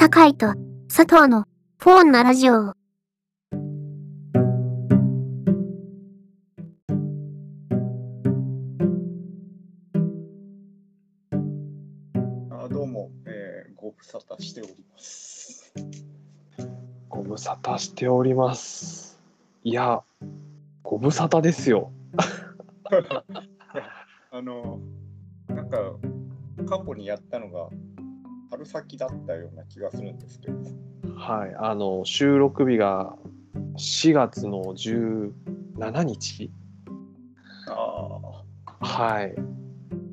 酒井と佐藤のフォーンなラジオ。あどうも、えー、ご無沙汰しております。ご無沙汰しております。いや、ご無沙汰ですよ。あの、なんか、過去にやったのが春先だったような気がするんですけど、はい、あの収録日が4月の17日。あはい。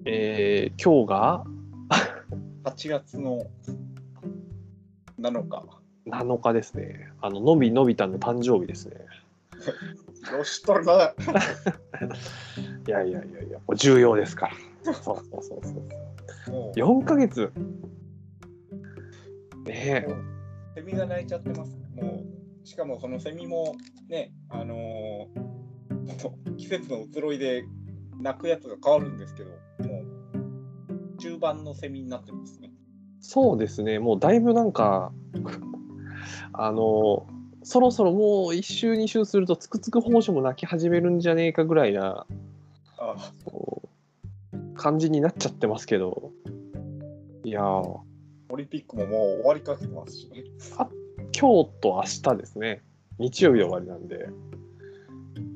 えー、今日が？あ、8月の7日。7日ですね。あののびのび太の誕生日ですね。よしとるな。いやいやいやいや、重要ですから。そうそうそうそう。もう、4ヶ月。ねえ。セミが鳴いちゃってます。もう、しかもそのセミもね、あのー季節の移ろいで鳴くやつが変わるんですけど、もう、中盤のセミになってますね。そうですね、もうだいぶなんか、あの、そろそろもう1週、2週すると、つくつく胞子も泣き始めるんじゃねえかぐらいなあこう感じになっちゃってますけど、いやー、オリンピックももう終わりかけてますしね。今日と明日ですね、日曜日で終わりなんで、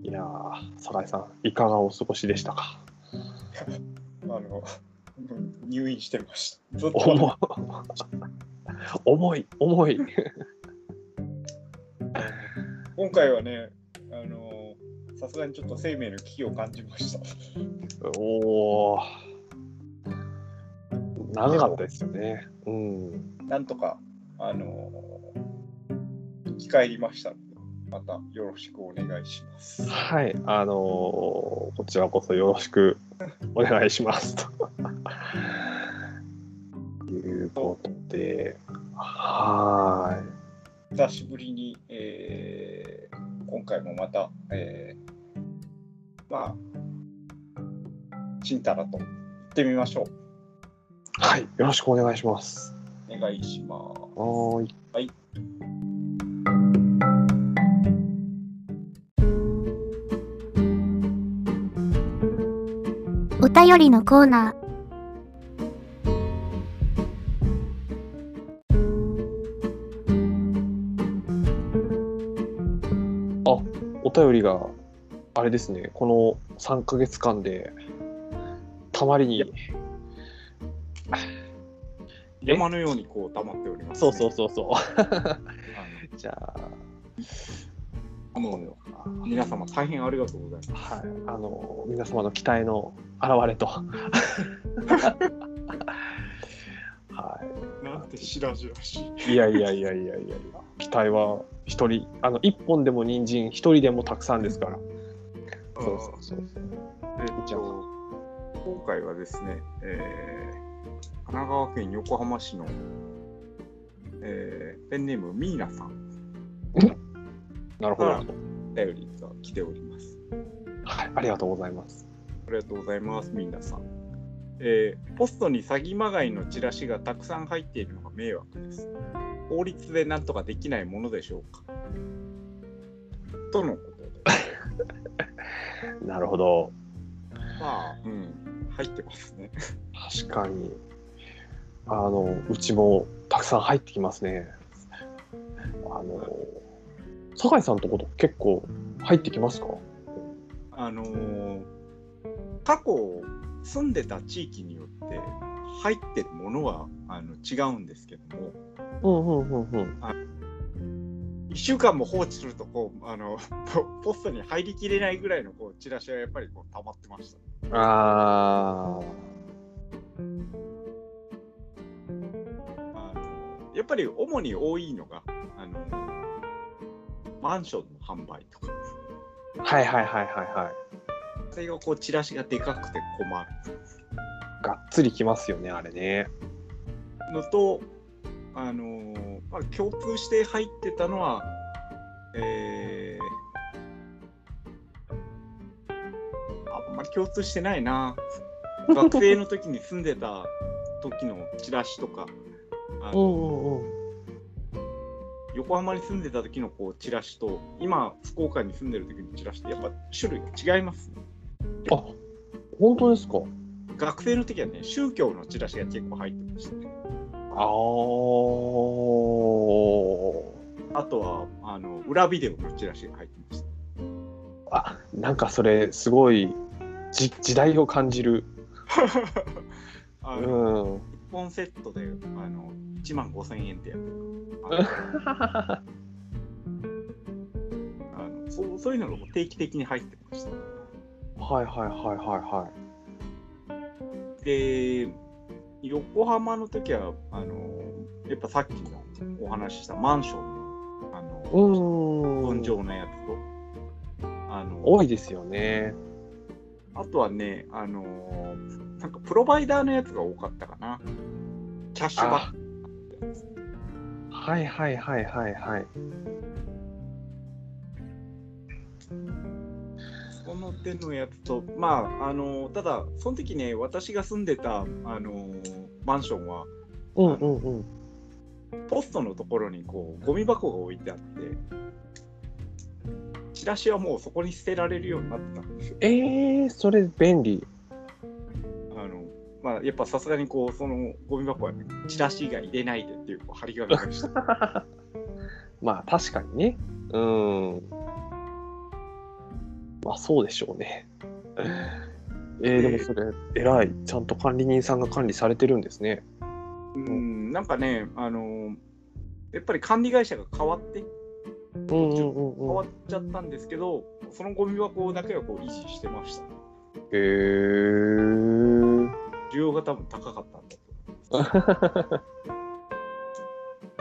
いやー、酒井さん、いかがお過ごしでしたか？あの、入院してました。ずっと重い、重い、重い。今回はね、あの、さすがにちょっと生命の危機を感じました。おー、長かったですよね。うん。なんとか、あの、生き返りましたまたよろしくお願いします。はい、あのーこちらこそよろしくお願いしますと。いうことで、は久しぶりに、えー今回もまた、えーまあ、ちんたらと行ってみましょう。はい、よろしくお願いします。お願いします。はーい。はい。お便りのコーナー。お便りがあれですね、この3ヶ月間でたまりに。山のようにこう溜まっております、そうそうそうそう。あじゃあ、のもう皆様大変ありがとうございます。はい、あの皆様の期待の表れと。はい。なんてしらじらしい。いやいやいやいやいや期待は一人、あの一本でも人参、一人でもたくさんですから。そうそうそうえっじゃあと、今回はですね、えー神奈川県横浜市の、えーペンネームミーナさん、なるほど、あ頼りが来ております。はい。ありがとうございます。ありがとうございます、ミーナさん。えーポストに詐欺まがいのチラシがたくさん入っているのが迷惑です。法律でなんとかできないものでしょうかとのことで。なるほど。まあ、うん、入ってますね。確かに。あの、うちもたくさん入ってきますね。あの、酒井さんとこと結構入ってきますか？あのー過去住んでた地域によって入ってるものはあの違うんですけどもうんうんうんうん。1週間も放置するとこうあのポ ポストに入りきれないぐらいのこうチラシはやっぱりこう溜まってました。ああやっぱり主に多いのがあのマンションの販売とかあ。はいはいはいはいはい。それがこうチラシがでかくて困るがっつりきますよね、あれね。のとあのまあ、共通して入ってたのは、えー、あんまり共通してないな。学生の時に住んでた時のチラシとか、あうの。横浜に住んでた時のこうチラシと今福岡に住んでる時のチラシってやっぱ種類が違いますね。あ本当ですか？学生の時はね宗教のチラシが結構入ってましたね。あーあとはあの裏ビデオのチラシが入ってました。あなんかそれすごいじ時代を感じる。あうの、ん。1本セットであの1万5000円ってやつ あのあのそうそういうのが定期的に入ってました。はいはいはいはいはい。で、横浜の時は、あの、やっぱさっきのお話ししたマンションの、あの、うん。分譲のやつと、あの、多いですよね。あとはね、あの、なんかプロバイダーのやつが多かったかな。キャッシュバック。はいはいはいはいはい。その手のやつと、まあ、あの、ただ、その時ね、私が住んでた、あの、マンションは、うんうんうん。ポストのところにこうゴミ箱が置いてあって、チラシはもうそこに捨てられるようになってたんですよ。えー、それ便利。まあ、やっぱさすがにこうそのゴミ箱は、ね、チラシ以外入れないでっていうこう張り紙がした。まあ確かにね。うん。まあそうでしょうね。えー、でもそれ、偉い。ちゃんと管理人さんが管理されてるんですね。うん、なんかね、あのやっぱり管理会社が変わって変うん。わっちゃったんですけど、そのゴミ箱だけはこう維持してました。へー。需要が多分高かったんだと思います。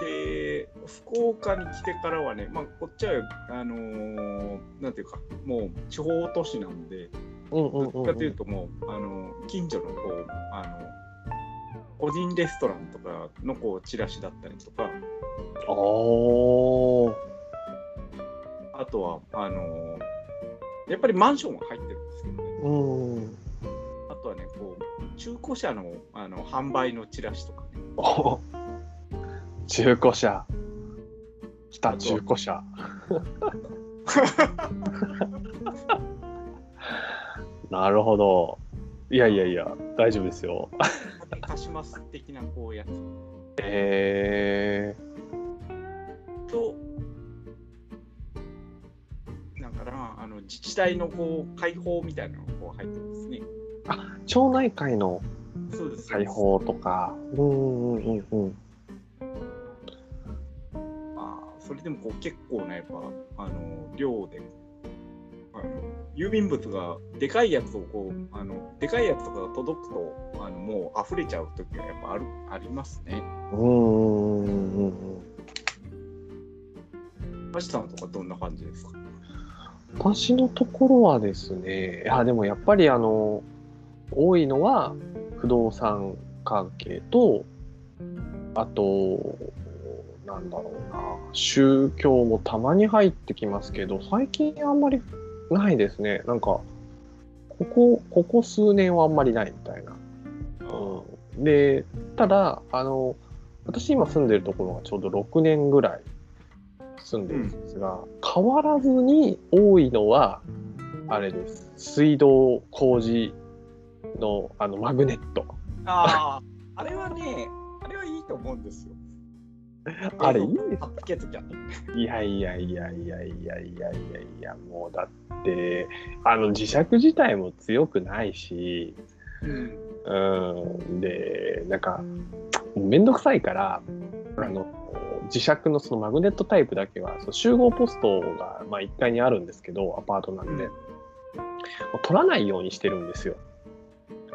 で、福岡に来てからはね、まあ、こっちは、あのーなんていうか、もう地方都市なんで、うんうんかというともう、あの近所のこう、あの個人レストランとかのこうチラシだったりとか。あとは、あのーやっぱりマンションは入ってるんですけどね、うん。中古車のあの販売のチラシとかね、お中古車。来た、中古車。なるほど。いやいやいや、大丈夫ですよ。貸します的なこうやつえと、なんかな、あの自治体のこう開放みたいなのがこう入ってますね。ー、町内会のそうです。開放とか。うんうんうんうん。まあ、それでもこう結構ね、やっぱ、あの、量で、あの、郵便物がでかいやつをこう、あの、でかいやつとかが届くと、あの、もう溢れちゃう時はやっぱある、ありますね。うんうんうんうん。橋さんとかどんな感じですか？私のところはですね、いやでもやっぱりあの、多いのは不動産関係と、あと、なんだろうな、宗教もたまに入ってきますけど、最近あんまりないですね。なんか、ここ、ここ数年はあんまりないみたいな。うん、で、ただ、あの、私今住んでるところがちょうど6年ぐらい住んでるんですが、変わらずに多いのは、あれです。水道工事のあのマグネット。ああ、あれはね、あれはいいと思うんですよ。あれいいですあっつけときゃね。いやいやいやいやいやいやいやいや、もうだって、あの磁石自体も強くないし、うん。うん、で、なんか、めんどくさいから、あの、磁石のそのマグネットタイプだけは、その集合ポストが、まあ、1階にあるんですけど、アパートなんで、うん取らないようにしてるんですよ。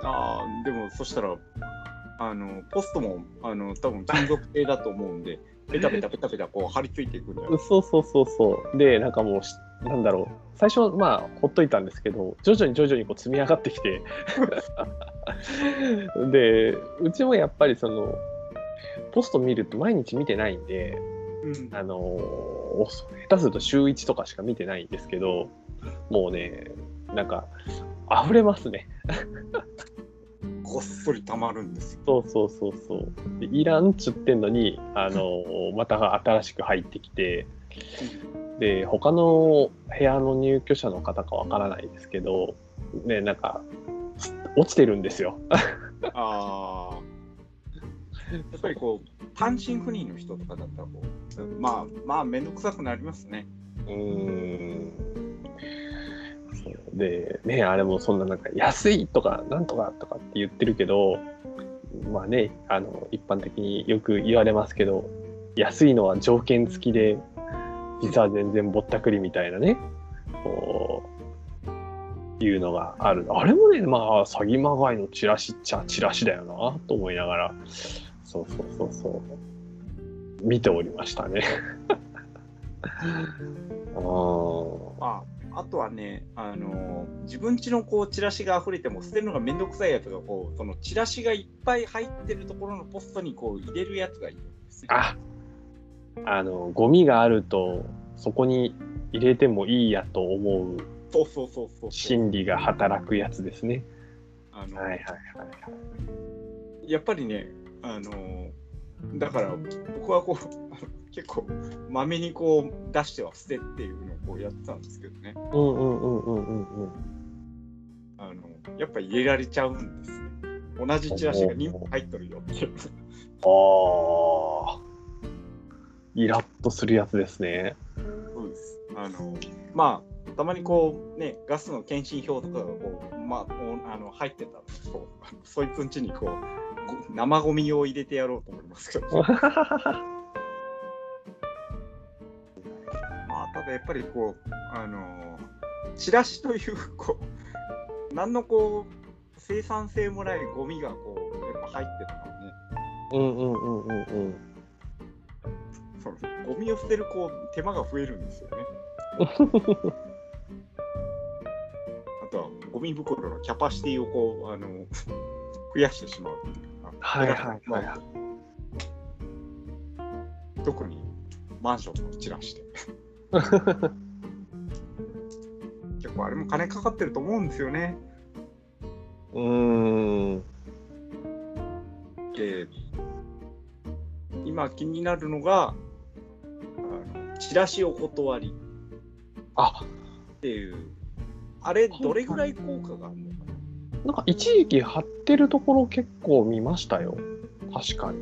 ああ、でもそしたら、あの、ポストも、あの、多分金属製だと思うんで、ペタペタペタペタこう貼り付いていくんじゃないそうそうそうそう。で、なんかもうし、なんだろう、最初はまあ、ほっといたんですけど、徐々に徐々にこう積み上がってきて、で、うちもやっぱりその、ポスト見ると毎日見てないんで、うんあのお下手すると週1とかしか見てないんですけど、もうね、なんか、溢れますね。こっそりたまるんですよ。そうそうそうそう。でいらんっつってんのに、あの、また新しく入ってきて、で、他の部屋の入居者の方かわからないですけど、ね、なんか、落ちてるんですよ。ああ。やっぱりこう、単身赴任の人とかだったらこう、まあまあ、めんどくさくなりますね。うーん。で、ね、あれもそんななんか安いとかなんとかとかって言ってるけど、まあね、あの、一般的によく言われますけど、安いのは条件付きで、実は全然ぼったくりみたいなね、こう、いうのがある。あれもね、まあ、詐欺まがいのチラシっちゃチラシだよな、と思いながら、そうそうそうそう、見ておりましたね。あああとはね、あの自分家のこうチラシが溢れても捨てるのがめんどくさいやつがこうそのチラシがいっぱい入ってるところのポストにこう入れるやつがいるんですよ。ああのゴミがあるとそこに入れてもいいやと思うそうそうそうそう。心理が働くやつですね。あのはいはいはい。やっぱりね、あのだから僕はこう結構まめにこう出しては捨てっていうのをこうやってたんですけどね。うんうんうんうんうんうん。あのやっぱ入れられちゃうんですね。同じチラシが2本入っとるよっていう。ああ。イラッとするやつですね。そうです。あのまあたまにこうねガスの検診票とかがこうまあおあの入ってたらこうそいつんちにこうご生ゴミを入れてやろうと思いますけど。まあただやっぱりこうあのチラシというこう何のこう生産性もないゴミがこうやっぱ入ってたからね。うんうんうんうんうん。そのゴミを捨てるこう手間が増えるんですよね。あとはゴミ袋のキャパシティをこうあの 増やしてしまうっていうかはいはいはいまあ特にマンションのチラシで。結構あれも金かかってると思うんですよね。うーん。で今気になるのがあのチラシお断りあっていうあれどれぐらい効果があるのかななんか一時期貼ってるところ結構見ましたよ。確かに。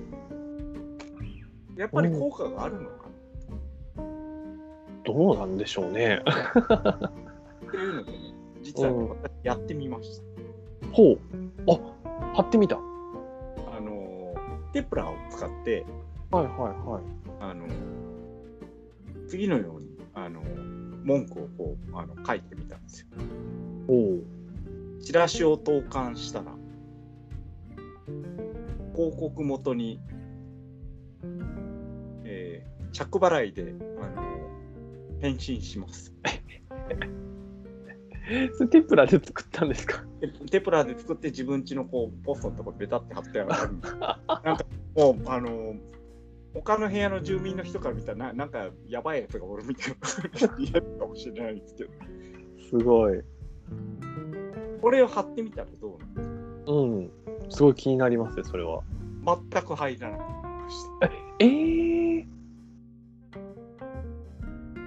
やっぱり効果があるのかどうなんでしょうね。なっていうのでね実はやってみました。ほう。あ貼ってみた。はあのテプラを使っていはいはい。あの次のようにあの文句をこうあの書いてみたんですよ。おう。チラシを投函したら広告元に、えー着払いであの返信します。それテンプラで作ったんですか？でテプラで作って自分家のこうポストのとこベタって貼ってあるんですなんかもうあの他の部屋の住民の人から見たらななんかやばいやつがおるみたいな言えるかもしれないんですけどすごい。これを貼ってみたらどうなの？うん。すごい気になりますね、それは。全く入らなくなりましたえー、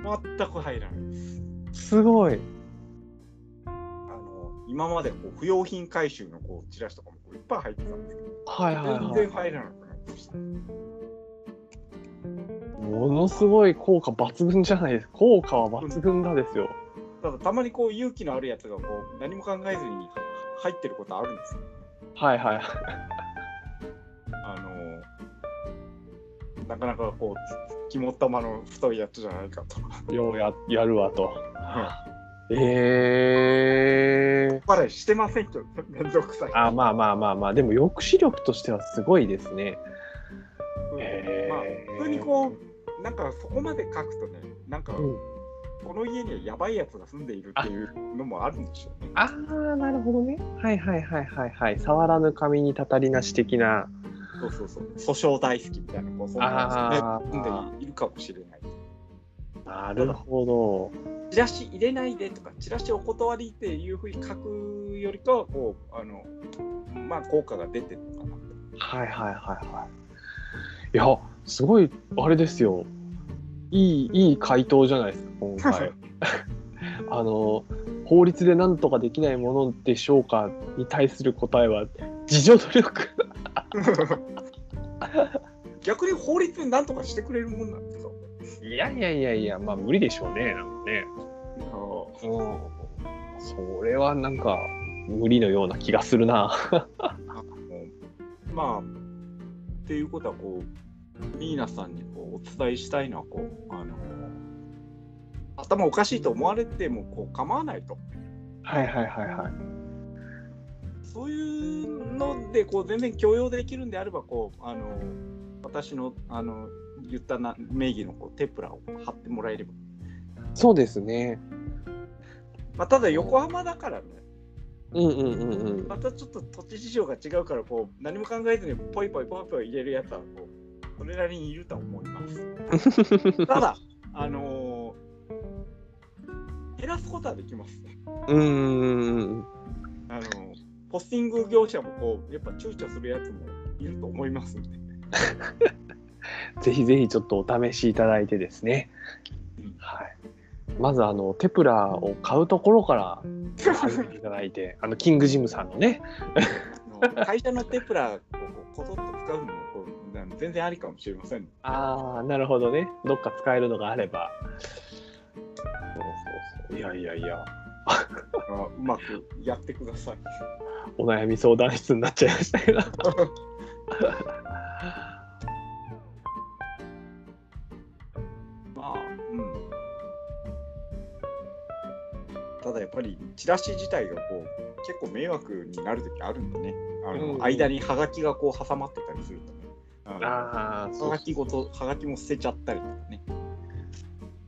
全く入らないですすごい。あの今までこう不用品回収のこうチラシとかもこういっぱい入ってたんですけど、はいはい全はい然。入らなくなりました。ものすごい効果抜群じゃないですか。効果は抜群だですよ。ただたまにこう勇気のあるやつがこう何も考えずに入ってることあるんですよ。はいはい。あのなかなかこう肝っ玉の太いやつじゃないかと。ようややるわと。えー。バレしてませんけど、めんどくさい。あまあまあまあまあでも抑止力としてはすごいですね。うんへーまあ、普通にこう、なんかそこまで書くとね、なんかうん、この家にはやばいやつが住んでいるっていうのもあるんでしょうね。ああなるほどね。はいはいはいはいはい。触らぬ神にたたりなし的な。そうそうそう。訴訟大好きみたいな、こうそんなねあー住んでいるかもしれない。なるほチラシ入れないでとか、チラシお断りっていうふうに書くよりかは、こう、あの、まあ、効果が出てるのかなと。はいはいはいはい。いや、すごい、あれですよ。いい、いい回答じゃないですか、今回。あの、法律で何とかできないものでしょうかに対する答えは、自助努力。逆に法律で何とかしてくれるもんなんですか？いやいやいやいや、まあ無理でしょうね、なんかね。あうん。それはなんか、無理のような気がするな。まあっていうことはこうミーナさんにこうお伝えしたいのはこうあの頭おかしいと思われてもこう構わないとはいはいはいはい。そういうのでこう全然許容できるんであればこうあの私のあの言ったな名義のこうテプラを貼ってもらえれば、そうですね。まあ、ただ横浜だからねうんうんうんうん。またちょっと土地事情が違うからこう何も考えずにポイポイポイポイ入れるやつはこうそれなりにいるとは思います。ただ、あのー減らすことはできますね。うんうんうん。あのーポスティング業者もこうやっぱ躊躇するやつもいると思いますんで。ぜひぜひちょっとお試しいただいてですねうん。はい。まずあのテプラを買うところから始めていただいて、あのキングジムさんのね。会社のテプラをこうこぞっと使うのもこう全然ありかもしれません。ああ、なるほどね。どっか使えるのがあれば。そうそうそう。いやいやいや、あうまくやってください。お悩み相談室になっちゃいましたけど。まあ、うん。ただやっぱりチラシ自体がこう結構迷惑になる時あるんでね。あの、うん間にハガキがこう挟まってたりするとね。あのああ、そうはがきごと、はがきも捨てちゃったりとかね。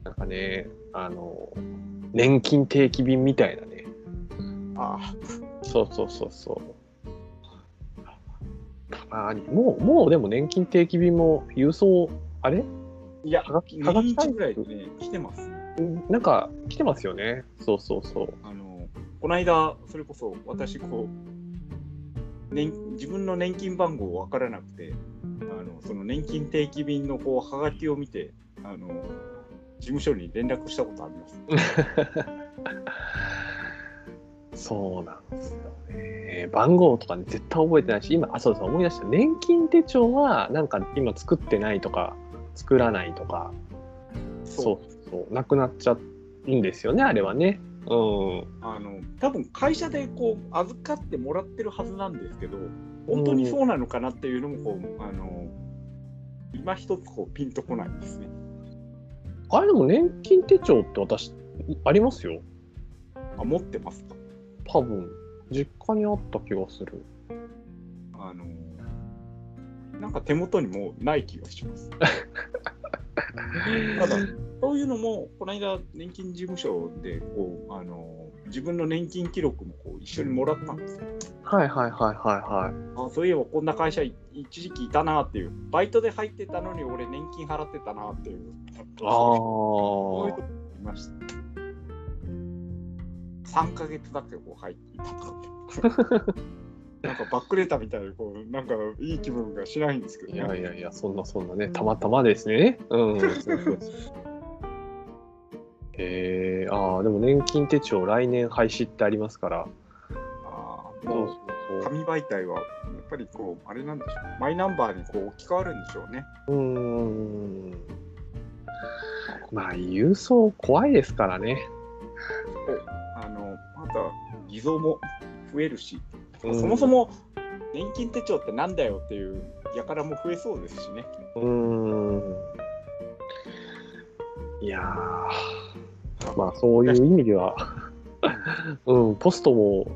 なんかね、あの、年金定期便みたいなね。あそうそうそうそう。たまに、もう、もうでも年金定期便も郵送、あれ？あ。いや、はがきはが年きぐらいでね、来てます。んなんか来てますよね。そうそうそう。あの、この間、それこそ私、こう、年自分の年金番号分からなくて、あのその年金定期便のこうはがきを見て、あの事務所に連絡したことあります。そうなんですよね。番号とかね、絶対覚えてないし、今、あ、そうです、思い出した。年金手帳は、なんか今作ってないとか、作らないとか、そうそう、なくなっちゃうんですよね、あれはね。うん。あの多分会社でこう預かってもらってるはずなんですけど、本当にそうなのかなっていうのもこう、あの今一つこうピンとこないですね。あれでも年金手帳って私、ありますよ。あ持ってますか？多分、実家にあった気がする。あのなんか手元にもうない気がします。ただ、そういうのも、この間、年金事務所でこうあの自分の年金記録もこう一緒にもらったんですよ。はいはいはいはいはい。あそういえばこんな会社い一時期いたなっていう、バイトで入ってたのに俺年金払ってたなっていう。あそういうあ。とこいました。3ヶ月だけこう入っていたとか。なんかバックレーターみたいでこうなんかいい気分がしないんですけどいね。やいやいや、そんなそんなね、たまたまですね。うん。えああ、でも年金手帳来年廃止ってありますから。あーそうもそうう紙媒体はやっぱりこうあれなんでしょう。マイナンバーにこう置き換わるんでしょうね。そう。ん。まあ、郵送怖いですからね。あのまた偽造も増えるし、うんそもそも年金手帳ってなんだよっていう輩も増えそうですしね。うーん。いやー、まあそういう意味では、うん、ポストも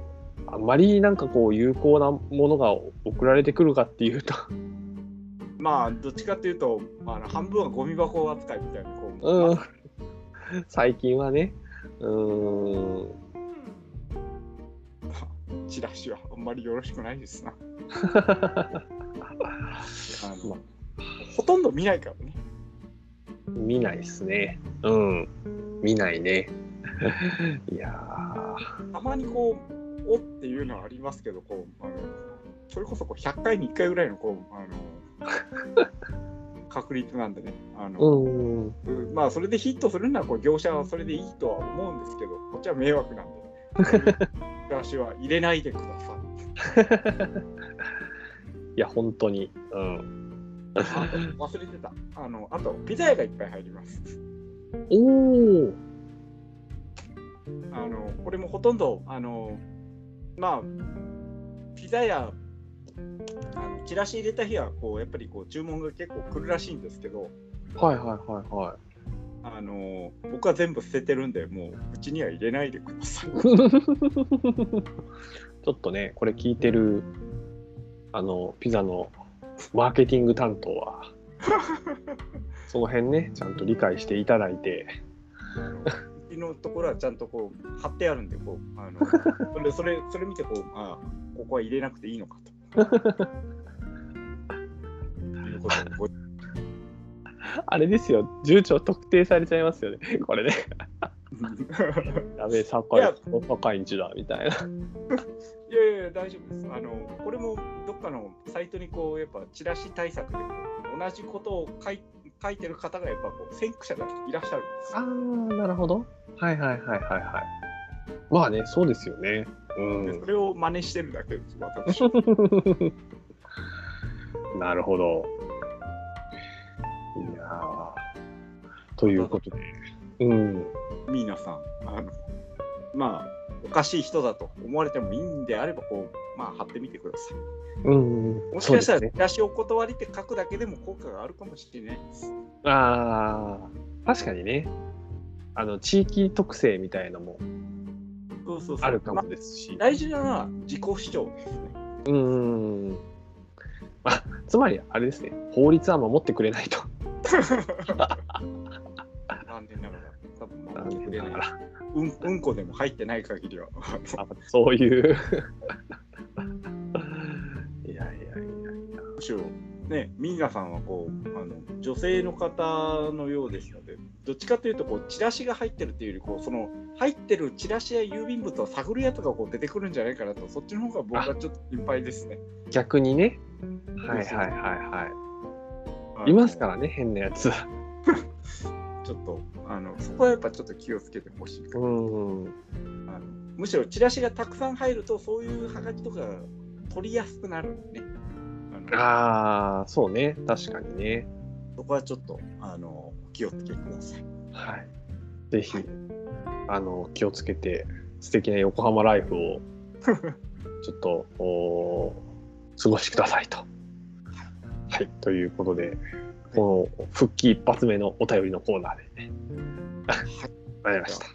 あんまりなんかこう有効なものが送られてくるかっていうと、まあどっちかというとあの半分はゴミ箱扱いみたいなこう、うん。まあ。最近はね、うーん、チラシはあんまりよろしくないですな。あのまほとんど見ないからね。見ないですね。うん、見ないね。いやたまにこう、おっていうのはありますけど、こうあのそれこそこう100回に1回ぐらいのこうあの確率なんでねあの、うん。うんまあそれでヒットするならこう業者はそれでいいとは思うんですけどこっちは迷惑なんでチラシは入れないでくださいいや、本当に。うん。あ忘れてたあのあとピザ屋がいっぱい入りますおお。あのこれもほとんどあのまあピザ屋あのチラシ入れた日はこうやっぱりこう注文が結構来るらしいんですけどはいはいはいはい。あの僕は全部捨ててるんでもううちには入れないでください ちょっとね、これ聞いてる、あの、ピザのマーケティング担当は、その辺ね、ちゃんと理解していただいて、うちのところはちゃんとこう貼ってあるんでこうあの それそれそれ見てこうあここは入れなくていいのかと。あれですよ、住所特定されちゃいますよね、これね。やべえ、境いや境んちだ、みたいな。いやいや大丈夫です。あのこれもどっかのサイトにこうやっぱチラシ対策で同じことを書い書いてる方がやっぱこう先駆者がいらっしゃるんですあよ。ー、なるほど。はいはいはいはいはい。まあね、そうですよね。うんでそ。れを真似してるだけです、私。なるほど。いやーということで、うん。皆さん、あのまあ、おかしい人だと思われてもいいんであれば、こう、まあ、貼ってみてください。うん。もしかしたら、ねチラシお断りって書くだけでも効果があるかもしれないです。ああ、確かにね。あの、地域特性みたいのもそうそうそう。あるかもまですしあ。大事なのは自己主張ですね。うん。あ、つまり、あれですね。法律は守ってくれないと。残念ながら、多分残守ってくれな。うんうんこでも入ってない限りは。あそういう。いやいやいやいや。むしろね、ミーナさんはこうあの女性の方のようですので、どっちかというとこうチラシが入ってるっていうよりこうその入ってるチラシや郵便物を探るやつがこう出てくるんじゃないかなと、そっちの方が僕はちょっと心配ですね。逆にね。はいはいはいはい。いますからね、変なやつ。ちょっとあのそこはやっぱちょっと気をつけてほしいうん。あのむしろチラシがたくさん入るとそういうハガキとか取りやすくなるね。ああ、そうね。確かにね。そこはちょっとあの気をつけてください。はい。ぜひ、あの、気をつけて、素敵な横浜ライフを、ちょっと、お過ごしくださいと。はい。ということで、この復帰一発目のお便りのコーナーで、ね、わかりました。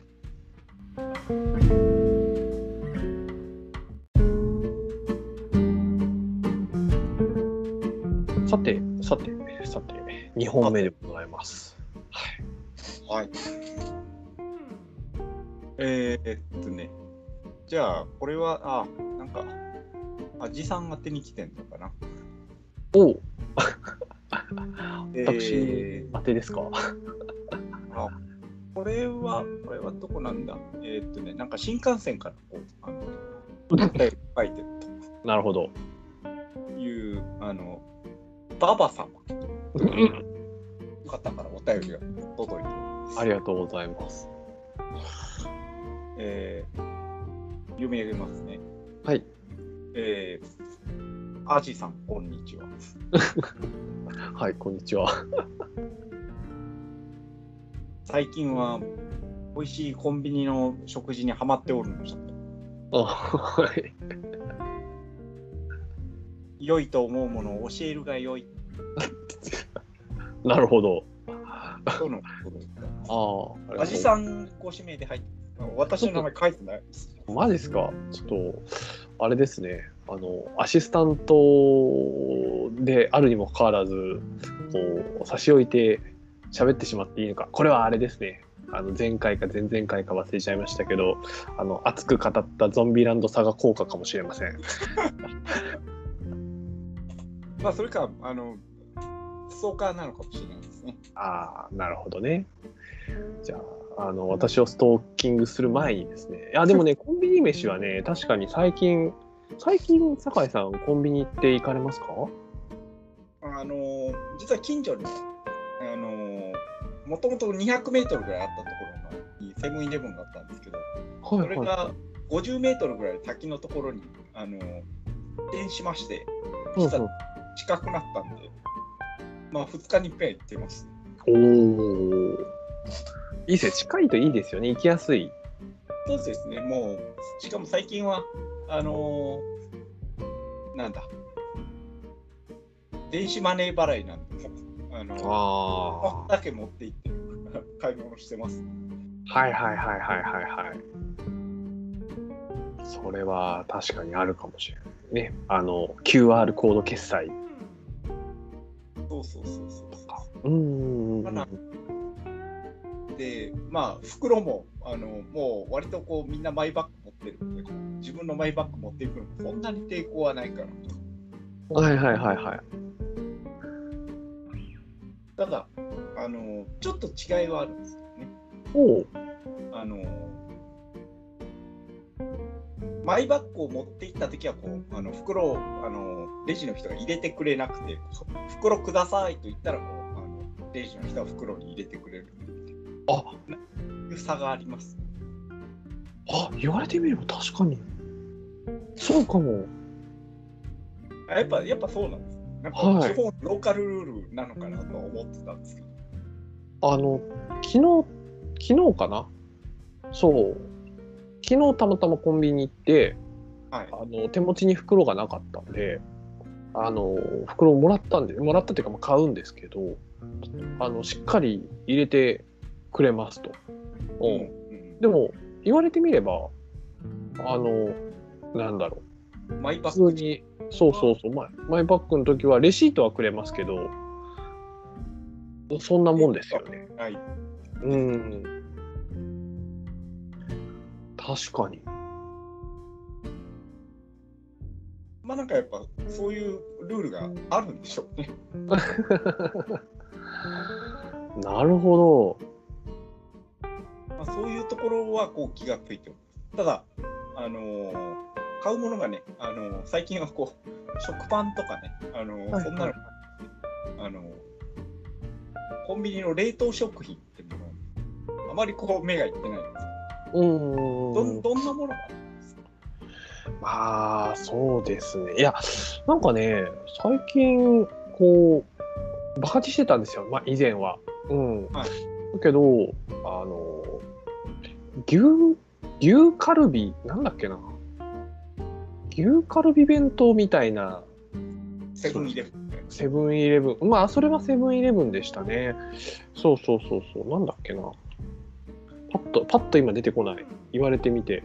さて、さて、さて、2本目でございます。はい。はい。えー、っとね、じゃあ、これは、あ、なんか、あじさん宛てに来てんのかな。おう え私ー、当てですか？あこれは、これはどこなんだ？えー、っとね、なんか新幹線からこう、あの、書いてるなるほど。という、あの、ババ様の方からお便りが届いてます。ありがとうございます。えー、読み上げますね。はい。えー、アジさん、こんにちは。はい、こんにちは。最近は美味しいコンビニの食事にはまっておるのじゃと。あはい。良いと思うものを教えるが良いなるほど。との。ああ。アジさんご指名で入って、私の名前書いてないです。マジですか？ちょっと、あれですね。あの、アシスタントであるにもかかわらず、こう、差し置いて喋ってしまっていいのか。これはあれですね。あの前回か前々回か忘れちゃいましたけど、あの熱く語ったゾンビランドサガ効果かもしれません。まあ、それか、あの、ストーカーなのかもしれないですね。ああ、なるほどね。じゃあ、あの、私をストーキングする前にですね。いや、でもね、コンビニ飯はね、確かに最近、最近、酒井さん、コンビニって行かれますか？あのー実は近所に、あのーもともと200メートルぐらいあったところにセブンイレブンがあったんですけど、はそれが50メートルぐらい先のところに、あの転しまして、うん実は近くなったんで、まあ2日に1回行ってます。おお。いいですね。近いといいですよね。行きやすい。そうですね、もう、しかも最近は、あのーなんだ、電子マネー払いなんで、あのー、あだけ持って行って 買い物してます。はいはいはいはいはいはい。それは確かにあるかもしれないね。あの QR コード決済。そうそうそうそうそうーん。まだで、まあ、袋も、あの、もう割とこう、みんなマイバッグ持ってるんで、自分のマイバッグ持っていくのもそんなに抵抗はないから。はいはいはいはい。ただ、あの、ちょっと違いはあるんですよね。おうあの、マイバッグを持って行ったときは、こう、あの、袋を、あの、レジの人が入れてくれなくて、袋くださいと言ったら、こう、あの、レジの人は袋に入れてくれる。あいう差があります。あ言われてみれば確かに。そうかも。あやっぱ、やっぱそうなんです。なんか、はい地方のローカルルールなのかなと思ってたんですけど。あの昨日昨日かな？そう昨日たまたまコンビニ行ってはい。あの手持ちに袋がなかったんであの袋をもらったんでもらったっていうかまあ買うんですけどあのしっかり入れてくれますと。うんうんでも言われてみればあのなんだろうん、マイうバッグ普通にそうそうそうマイマイバッグの時はレシートはくれますけどそんなもんですよね。はい。うん確かに。まあなんかやっぱそういうルールがあるんでしょうね。なるほまあ、そういうところはこう気がついております。ただ、あのー買うものがね、あのー最近はこう食パンとかね、あのーはいそんなの、あのーコンビニの冷凍食品っていうものあまりこう目がいってないんですけんど、どどんなものがあるんですか？まあそうですね。いやなんかね最近こうバカにしてたんですよ、まあ、以前は。うん。はい。だけどあの牛牛カルビなんだっけな。牛カルビ弁当みたいな。セブンイレブンで。セブンイレブン。まあそれはセブンイレブンでしたね。そうそうそうそう。なんだっけな。パッとパッと今出てこない。言われてみて。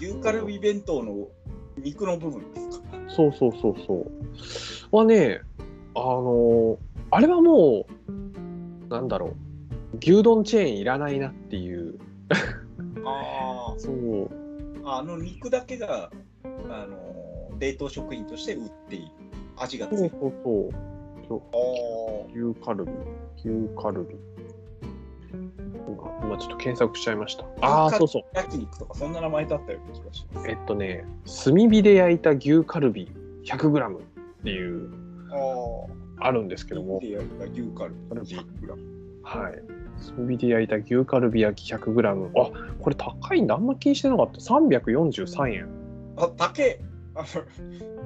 牛カルビ弁当の肉の部分ですか？そうそうそうそう。はね、あのあれはもう、なんだろう、牛丼チェーンいらないなっていう、あそう、あ、あの肉だけが、あのー冷凍食品として売っている。味がついてる。そうそうそうそう、あ牛カルビ、牛カルビ。今今ちょっと検索しちゃいました。ああ、そうそう。あ、焼肉とかそんな名前だったような気がします。えっとね、炭火で焼いた牛カルビ 100g っていう、ああるんですけあ、ども、で焼いた牛カルビカルビ 100g。はい。炭火で焼いた牛カルビ焼き 100g。あこれ高いんだ。あんま気にしてなかった。343円。あ、高えあの、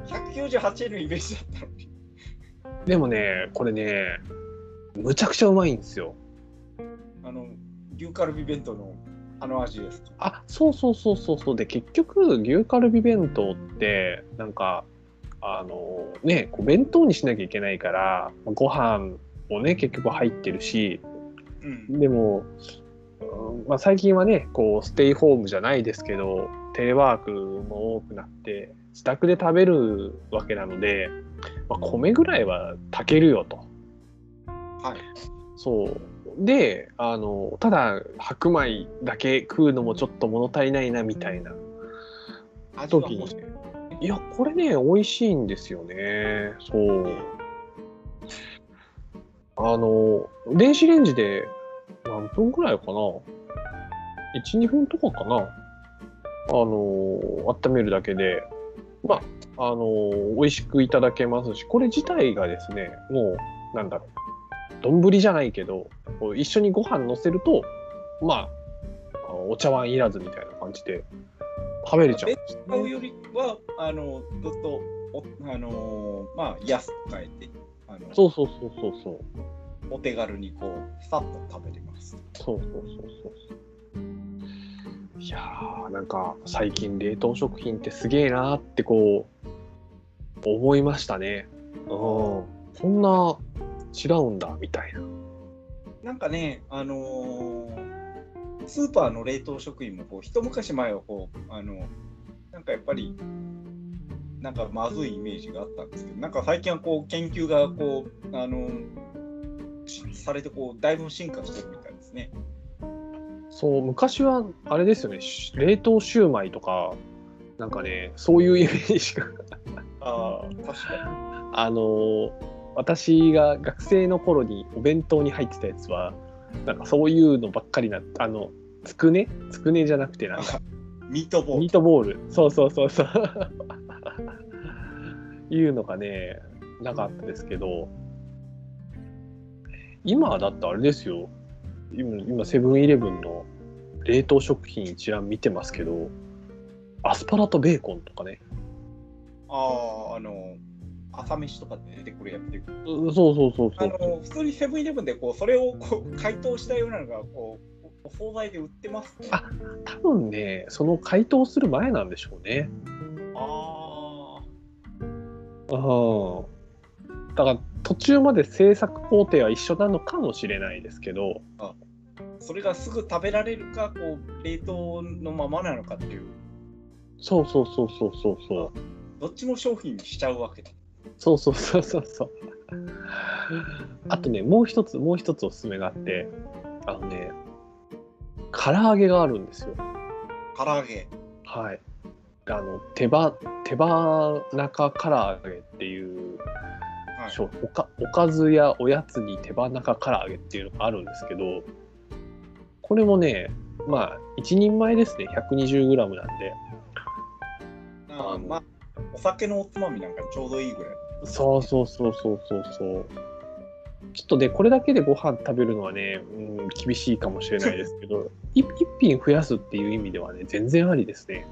198円のイメージだったのに。でもね、これね、むちゃくちゃうまいんですよ。あの、牛カルビ弁当のあの味ですか？あそうそうそうそうそう。で、結局、牛カルビ弁当って、なんか、あのね、こう弁当にしなきゃいけないから、ご飯もね、結局入ってるし、うん。でも、うんまあ、最近はね、こう、ステイホームじゃないですけど、テレワークも多くなって、自宅で食べるわけなので、まあ、米ぐらいは炊けるよと。はい。そう。で、あの、ただ白米だけ食うのもちょっと物足りないなみたいな時に。いや、これね、美味しいんですよね。そう。あの、電子レンジで何分ぐらいかな ?1、2分とかかな。あの、温めるだけで。あの美味しくいただけますしこれ自体がですねもうなんだろう。丼じゃないけど一緒にご飯のせるとまあお茶碗いらずみたいな感じで食べれちゃうんです買うよりは、あの、ずっと、おあのーまあ、安く買えて、あのそうそうそうそうそうお手軽にこう、さっと食べれます。そうそうそうそう。いやーなんか最近冷凍食品ってすげえなーってこう思いましたね。うん。こんな違うんだみたいな。なんかね、あのースーパーの冷凍食品もこう一昔前はこうあのなんかやっぱりなんかまずいイメージがあったんですけどなんか最近はこう研究がこうあのしされてこうだいぶ進化してるみたいですね。そう昔はあれですよね。し冷凍シューマイとかなんかねそういうイメージがああ確かあのー私が学生の頃にお弁当に入ってたやつはなんかそういうのばっかりなあのつくね？つくねじゃなくてなんか。にミートボール。ミートボール。そうそうそうそう。いうのがねなかったですけど今だってあれですよ。今今セブンイレブンの冷凍食品一覧見てますけどアスパラとベーコンとかね。あああの朝飯とかで出てくるやつで。うそうそうそう。そあうの普通にセブンイレブンでこうそれをこう解凍したようなのがこうお惣菜で売ってますね。あ多分ねその解凍する前なんでしょうね。あうんだから途中まで制作工程は一緒なのかもしれないですけどあ、それがすぐ食べられるか、こう冷凍のままなのかっていう、そうそうそうそうそうそうどっちも商品にしちゃうわけだ。そうそうそうそうそう。あとね、もう一つ、もう一つおすすめがあって、あのね、唐揚げがあるんですよ。唐揚げ。はい。あの、手羽、手羽中唐揚げっていう、はいおかおかずやおやつに手羽中唐揚げっていうのがあるんですけど、これもね、まあ、一人前ですね、120g なんで、あのあまあ、お酒のおつまみなんかにちょうどいいぐらい。そうそうそうそうそうそう。ちょっとね、これだけでご飯食べるのはね、うん、厳しいかもしれないですけど、一一品増やすっていう意味ではね、全然ありですね。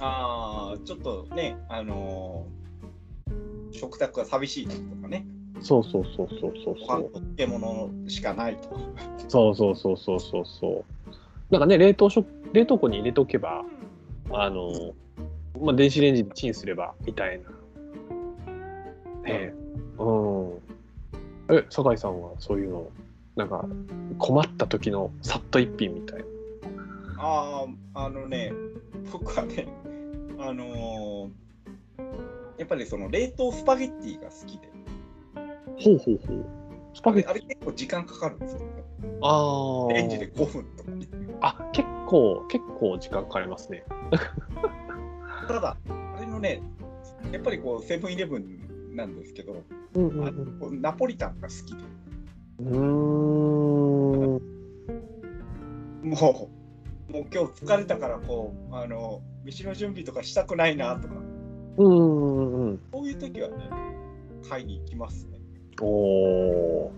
ああ、ちょっとね、あのー食卓が寂しい時とかね、そうそうそうそうそうそう。漬物しかないとか。そうそうそうそうそうそう。なんかね、冷凍食冷凍庫に入れておけば、あの、まあ、電子レンジでチンすればみたいな。ねえうん。え、酒井さんはそういうの、なんか困った時のさっと一品みたいな。ああ、あのね、僕はね、あのーやっぱりその冷凍スパゲッティが好きで、ほうほうほう。スパゲッティあれ結構時間かかるんですよ、ね。あーレンジで5分とか。あ、結構、結構時間かかりますね。ただ、あれのね、やっぱりこう、セブンイレブンなんですけど、うんうんうナポリタンが好きで、うん。もう、もう今日疲れたから、こう、あの、飯の準備とかしたくないなとか、うんうんうん。そういう時はね、買いに行きますね。おー。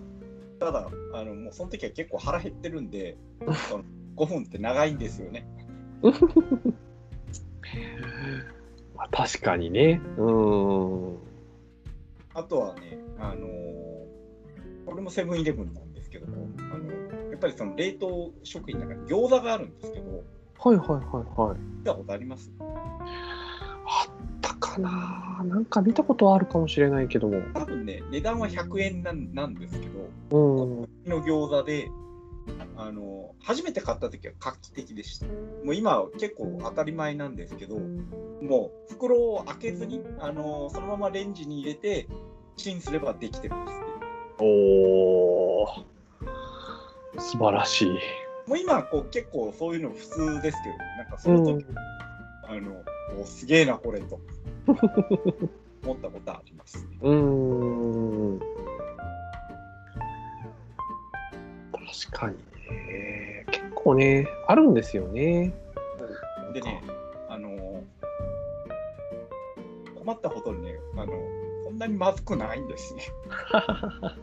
ただ、あのもうその時は結構腹減ってるんで、その5分って長いんですよね。まあ、確かにね。うーん。あとはね、あのこれもセブンイレブンなんですけども、あのやっぱりその冷凍食品の中に餃子があるんですけど、はいはいはいはい。見たことあります？かななんか見たことはあるかもしれないけども。多分ね、値段は100円なんなんですけど、うん。うちの餃子で、あの初めて買った時は画期的でした。もう今は結構当たり前なんですけど、もう袋を開けずに、あのそのままレンジに入れて、チンすればできてるんです。おー。素晴らしい。もう今はこう結構そういうの普通ですけど、なんかその時、あのおすげえな、これと思ったことあります、ね。うーん。確かにね。結構ね、あるんですよね。でね、あのまずくないんですね。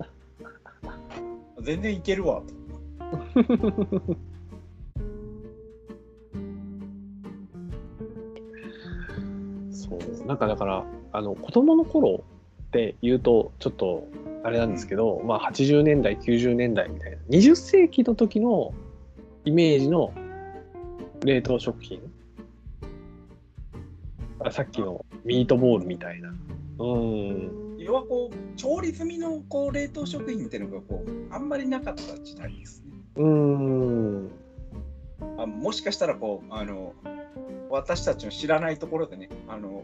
全然いけるわと。なんかだからあの子供の頃って言うとちょっとあれなんですけど、まあ80年代90年代みたいな20世紀の時のイメージの冷凍食品。あさっきのミートボールみたいな。うん。要はこう調理済みのこう冷凍食品っていうのがこうあんまりなかった時代ですね。うん。あもしかしたらこうあの私たちの知らないところでねあの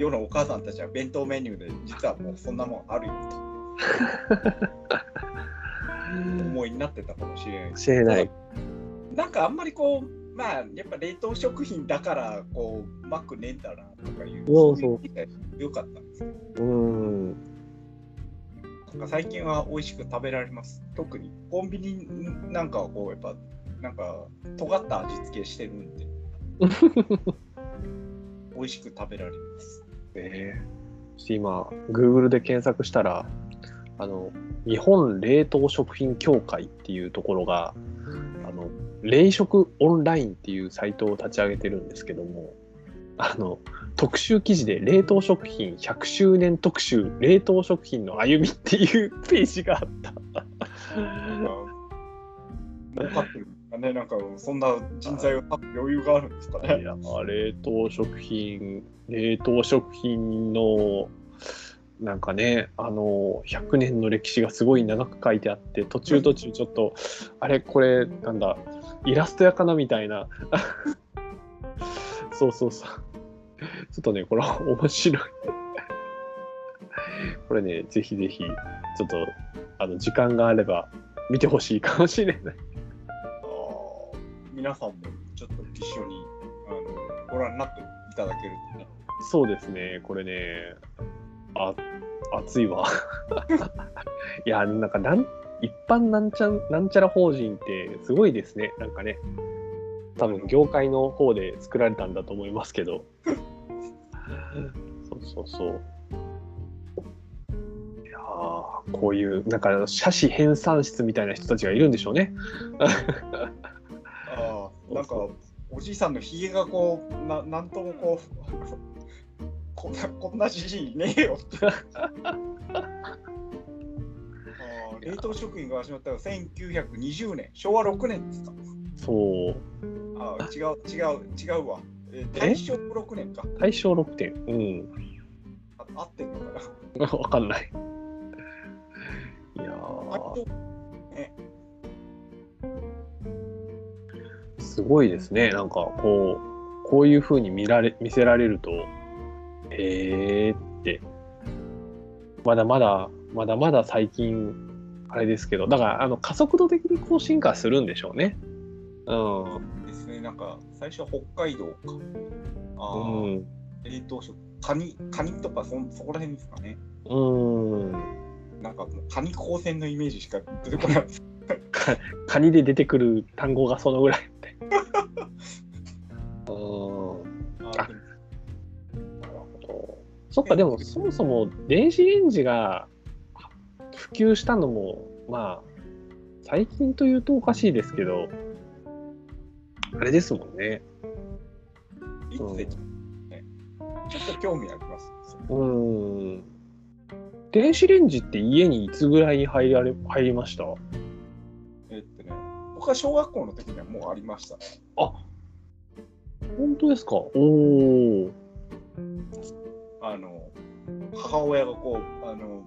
世のお母さんたちは弁当メニューで実はもうそんなもんあるよ。と 思いになってたかもしれない。ない。なんかあんまりこうまあやっぱ冷凍食品だからこううまくねえんだなとかいうそうそう。いう理解が良かったんですけうん。どなんか最近は美味しく食べられます。特にコンビニなんかはこうやっぱなんか尖った味付けしてるんで。美味しく食べられますね今 Google で検索したらあの日本冷凍食品協会っていうところがあの冷食オンラインっていうサイトを立ち上げてるんですけどもあの特集記事で冷凍食品100周年特集冷凍食品の歩みっていうページがあった。なんか儲かってるんですかねなんかそんな人材を余裕があるんですかね。いや冷凍食品冷凍食品のなんかねあの100年の歴史がすごい長く書いてあって途中途中ちょっとあれこれなんだイラストやかなみたいな。そうそうそう。ちょっとねこれ面白い。これねぜひぜひちょっとあの時間があれば見てほしいかもしれない。皆さんもちょっと一緒にあのご覧になっていただけるとねそうですね、これね、あ、熱いわ。いや、なんかなん、一般なんちゃん、なんちゃら法人ってすごいですね、なんかね。多分、業界の方で作られたんだと思いますけど。そうそうそう。いやーこういう、なんか、写真編纂室みたいな人たちがいるんでしょうね。なんかおじいさんのひげがこうななんともこうこんなこんなじじいいねえよって冷凍食品が始まったのは1920年昭和6年ですかそう。あー違う違う違うわ、えー大正6年か大正6点。うん。あ合ってんのかな わかんない。いやーすごいですね。なんかこう、こういう風に見られ、見せられると、へーって、まだまだ、まだまだ最近、あれですけど、だから、あの、加速度的にこう進化するんでしょうね。うん。ですねなんか最初は北海道かあうー、ん。冷凍食カニカニとかそんそこら辺ですかねうん。なんかもうカニ高専のイメージしか出てこない カニで出てくる単語がそのぐらいそっか、でもそもそも電子レンジが普及したのも、まあ、最近というとおかしいですけど、あれですもんね。いつで、ね、ちょっと興味あります。うん。電子レンジって家にいつぐらいに入られ入りました？えっとね、僕は小学校の時にはもうありましたね。あ本当ですか？おお。あの、母親がこう、あの、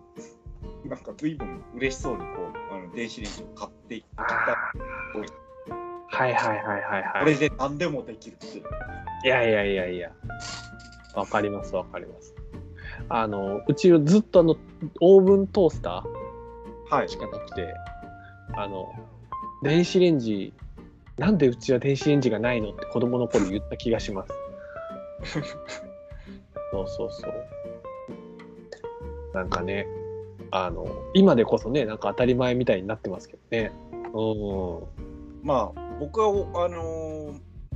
なんか随分嬉しそうにこう、あの電子レンジを買ってきた。はいはいはいはいこはい。れで何でもできるっていう。いやいやいやいや。わかりますわかります。あの、うちずっとあの、オーブントースタはいーし。かなくて、あの、電子レンジ、なんでうちは電子レンジがないのって子供の頃言った気がします。そうそうそう。なんかね、あの、今でこそね、なんか当たり前みたいになってますけどね。うん。まあ、僕はお、あの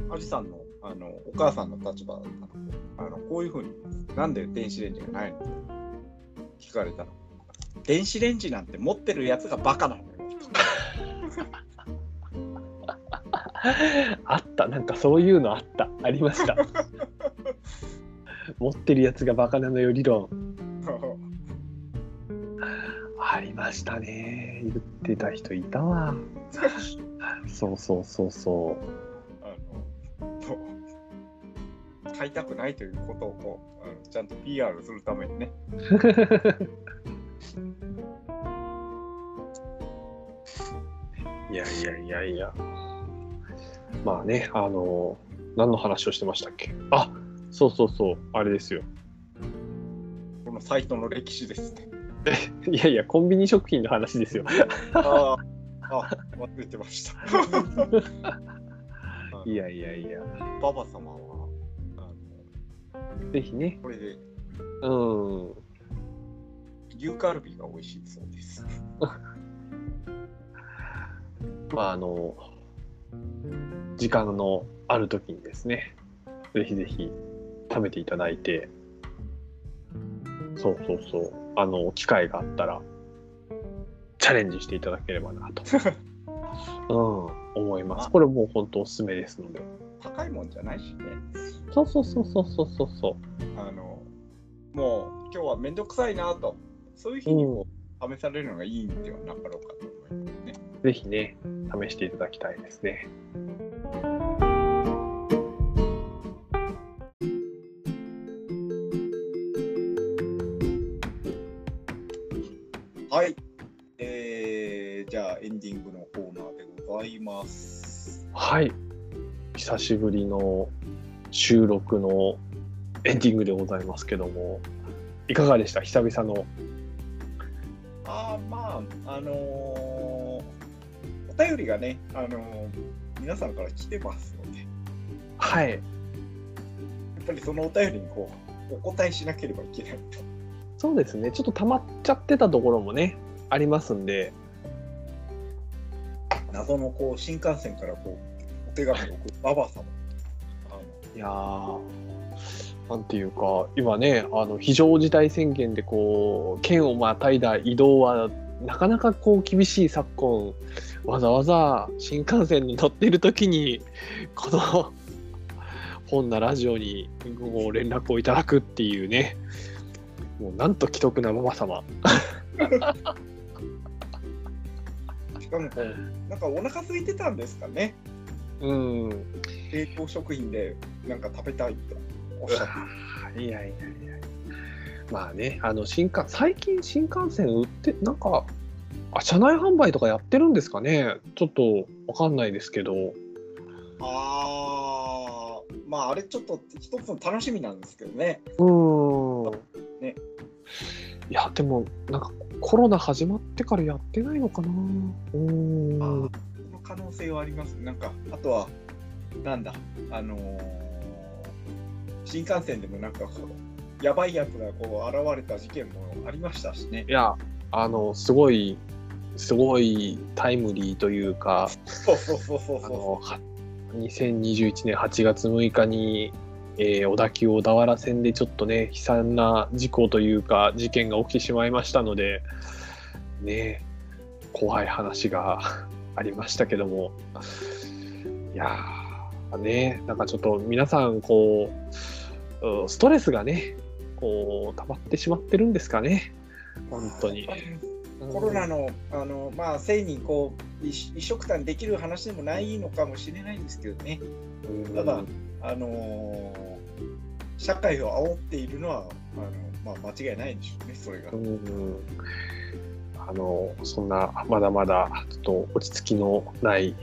ー、アジさんのあのお母さんの立場だったので、あのこういうふうに、なんで電子レンジがないの聞かれたら電子レンジなんて持ってるやつがバカなのよ あった、なんかそういうのあった、ありました。持ってるやつがバカなのよ理論。ありましたね。言ってた人いたわ。そうそうそうそあの買いたくないということをこうあのちゃんと PR するためにねう。いやいやいやいや。まあね、あの、何の話をしてましたっけ？あそうそうそう、あれですよ。このサイトの歴史ですね いやいや、コンビニ食品の話ですよ。あああ忘れてました いやいやいや。ババ様はあぜひねの、これでうん。牛カルビが美味しいそうです まあ、あの、時間のある時にですね、ぜひぜひ食べていただいて、そうそうそう、あの、機会があったら、チャレンジしていただければなと、うん、思います。これもう本当おすすめですので。高いもんじゃないしねそうそうそうそうそうそうそあのもう今日はめんどくさいなとそういう日にこう試されるのがいいんではなかろうかと思いますねう。ぜひね、試していただきたいですね。はいえー、じゃあエンディングのコーナーでございますはい。久しぶりの収録のエンディングでございますけども、いかがでした？久々の。ああまああのーお便りがねあのー皆さんから来てますのでやはい。っぱりそのお便りにこうお答えしなければいけないとそうですね。ちょっと溜まっちゃってたところもね、ありますんで、謎のこう新幹線からこうお手紙を送るババ様あのいやー、なんていうか、今ね、あの非常事態宣言でこう、県をまたいだ移動は、なかなかこう厳しい昨今、わざわざ新幹線に乗っている時に、この本なラジオにご連絡をいただくっていうね、もうなんと既得なママ様。しかもなんかお腹空いてたんですかねうん。冷凍食品でなんか食べたいとおっしゃっていやいやいや。まあね、あの新幹最近新幹線売ってなんかあ車内販売とかやってるんですかね。ちょっとわかんないですけど。あーまああれちょっと一つの楽しみなんですけどねうーん。ねいやでもなんかコロナ始まってからやってないのかな。うーん。あーその可能性はありますなんかあとはなんだあのー新幹線でもなんかやばいやつがこう現れた事件もありましたしねいやあのすごいすごいタイムリーというか。そうそうそうそうそあのは2021年8月6日に、えー小田急小田原線でちょっとね悲惨な事故というか事件が起きてしまいましたのでね怖い話がありましたけども。いやーねなんかちょっと皆さんこうストレスがねこう溜まってしまってるんですかね。本当に。コロナのあの、まあ、性にこう一一緒くたにできる話でもないのかもしれないんですけどね、うん。ただあのー社会を煽っているのはあの、まあ、間違いないんでしょうね、それが。うん。あのそんなまだまだちょっと落ち着きのない、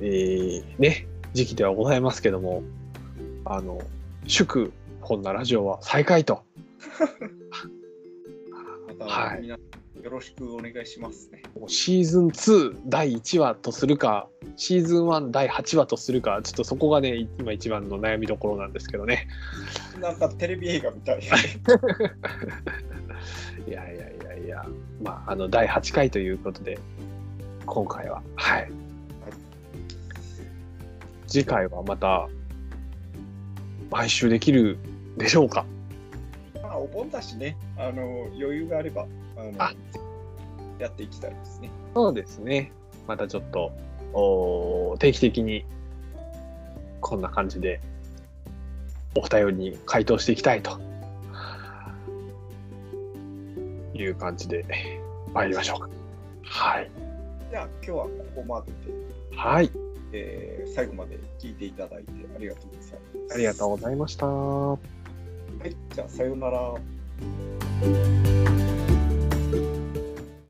えーね、時期ではございますけどもあの祝こんなラジオは再開と。はいよろしくお願いしますね。シーズン2第1話とするかシーズン1第8話とするかちょっとそこがね今一番の悩みどころなんですけどね。なんかテレビ映画みたい。いやいやいやいやまああの第8回ということで今回ははい。次回はまた毎週できるでしょうか？まあ、お盆だしね、あの余裕があればあやっていきたいですね。そうですね。またちょっと、おー定期的に、こんな感じで、お便りに回答していきたいという感じで参りましょうか。はい。じゃあ今日はここまでで、はい。えー最後まで聞いていただいてありがとうございます。ありがとうございました。はい、じゃあさようなら。